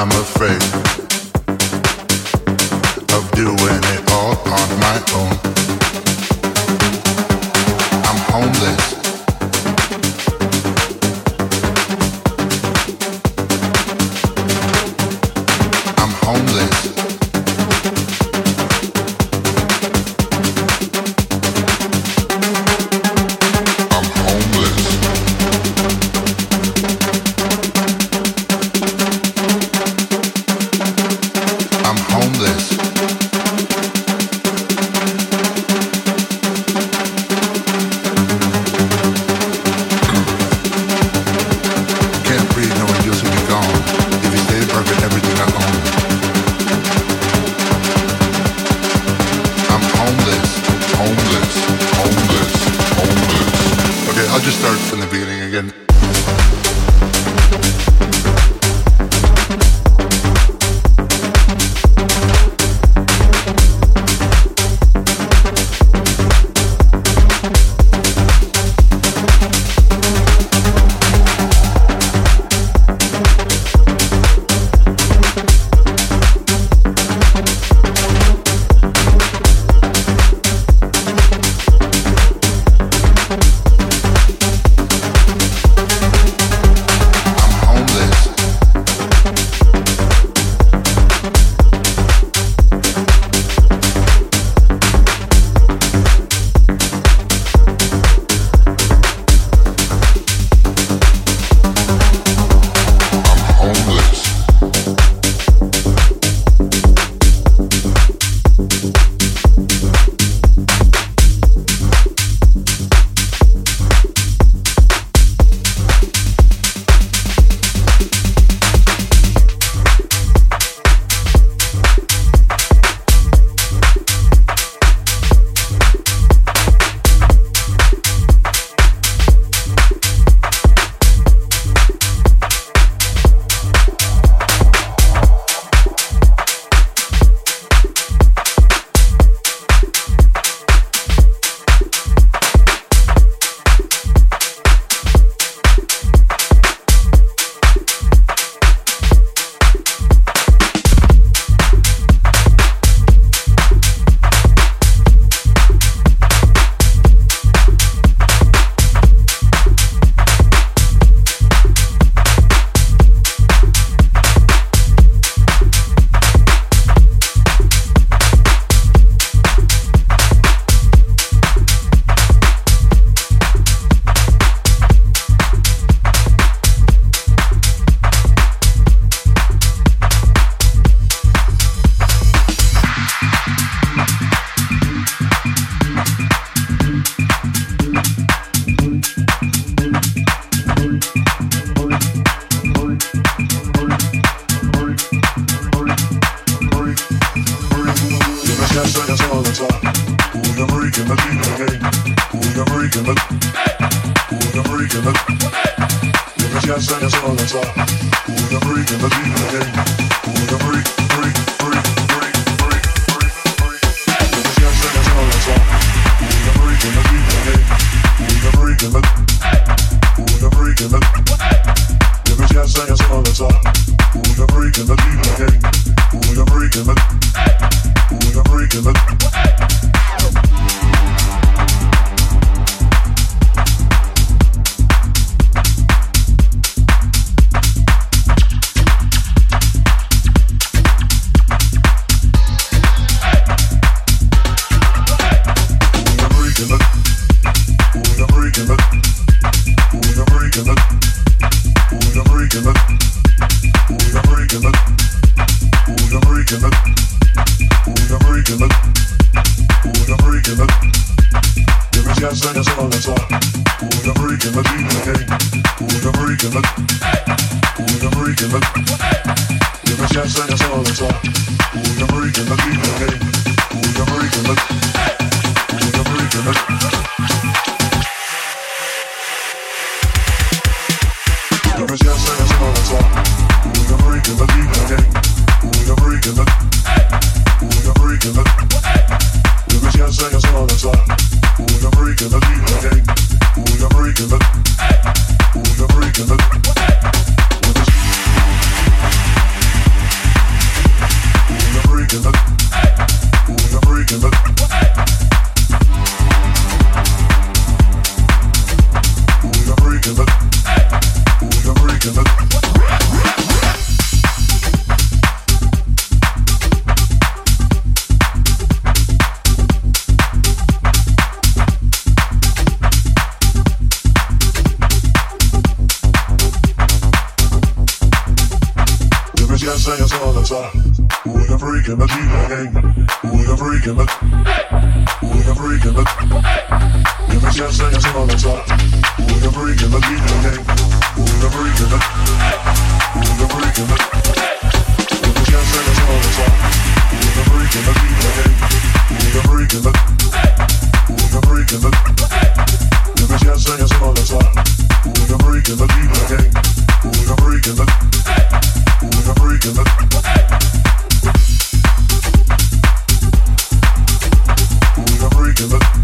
I'm afraid of doing it all on my own. I'm homeless. in the Good luck.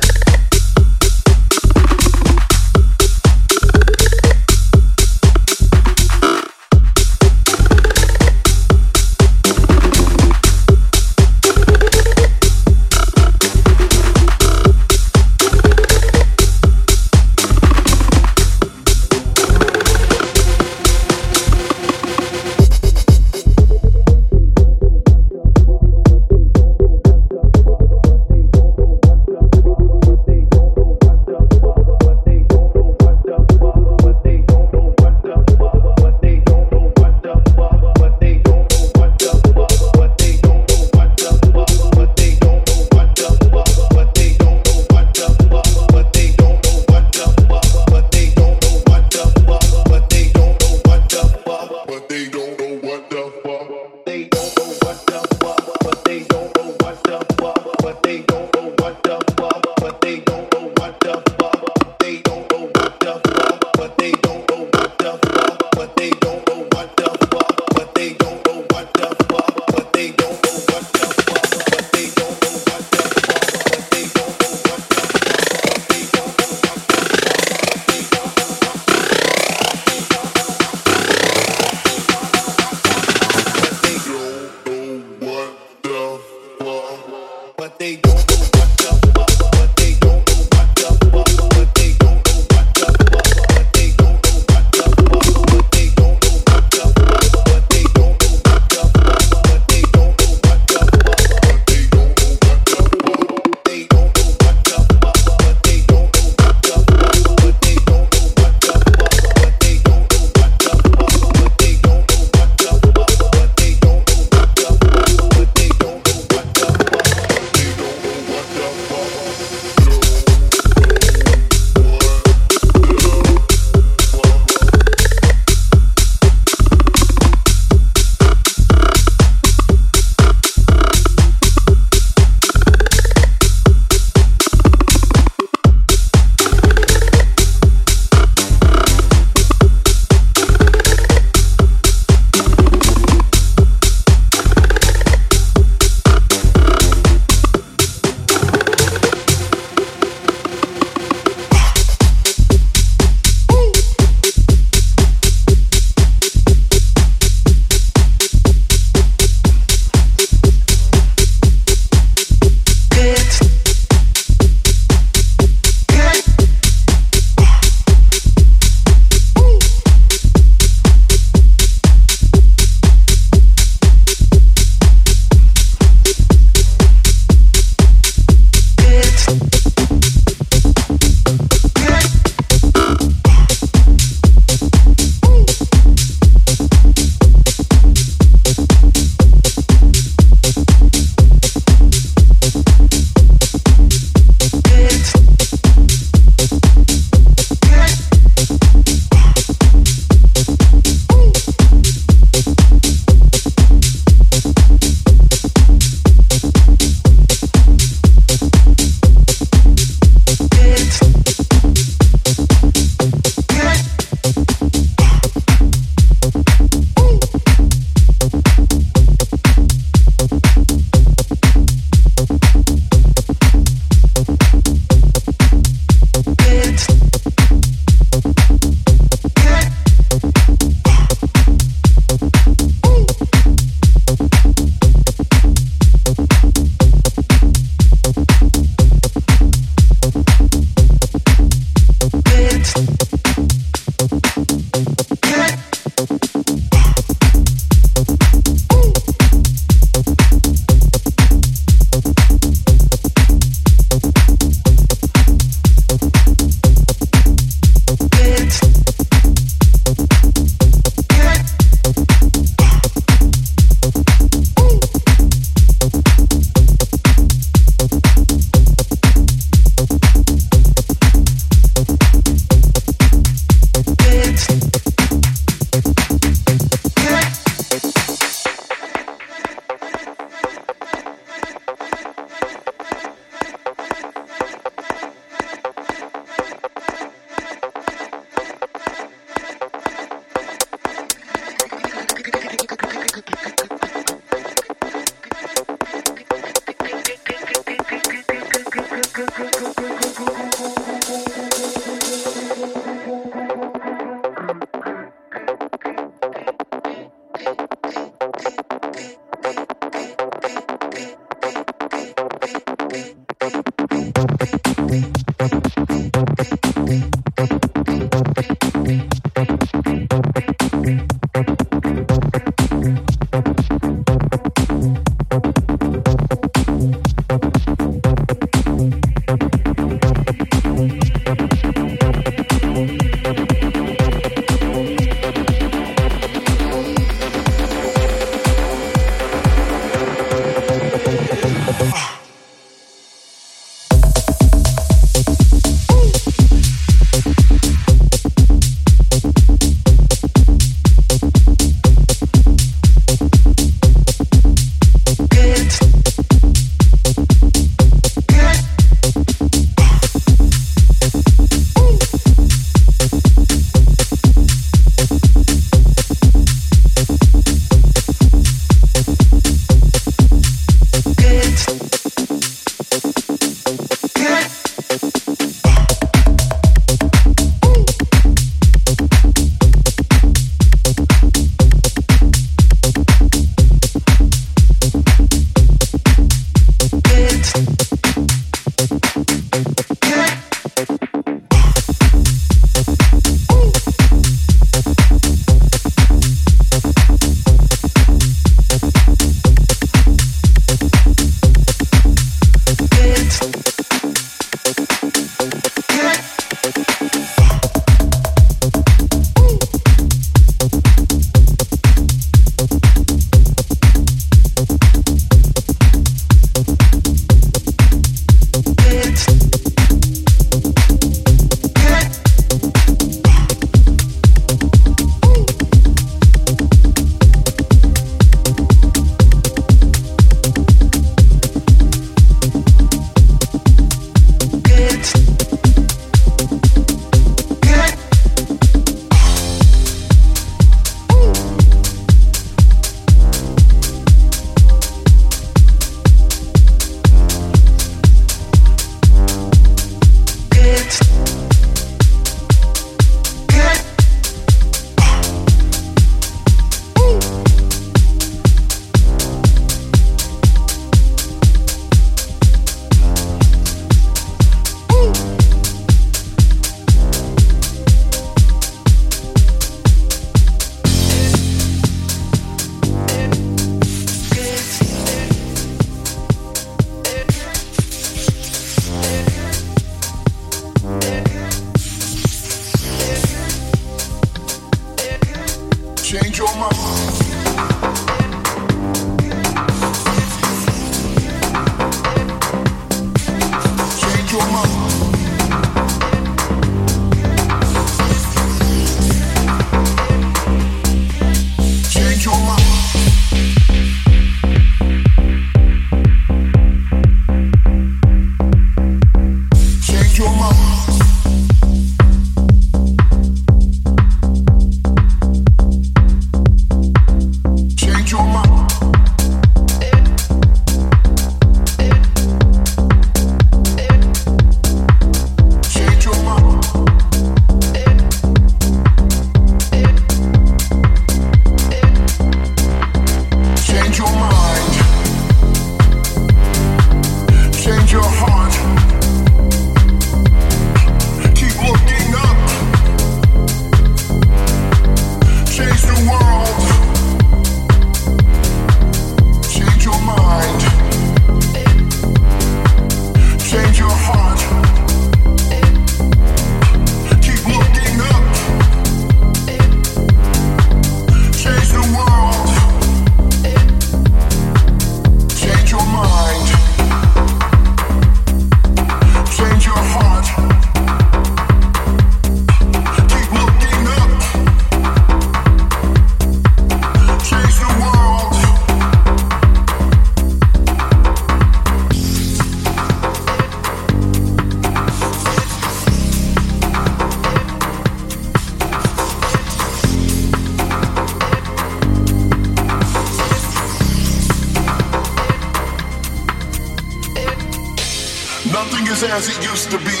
as it used to be.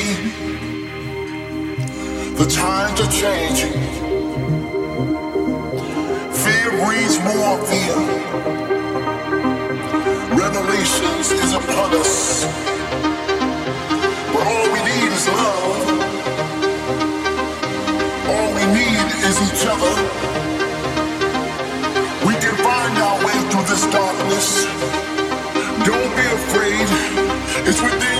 The times are changing. Fear breeds more fear. Revelations is upon us. But all we need is love. All we need is each other. We can find our way through this darkness. Don't be afraid. It's within.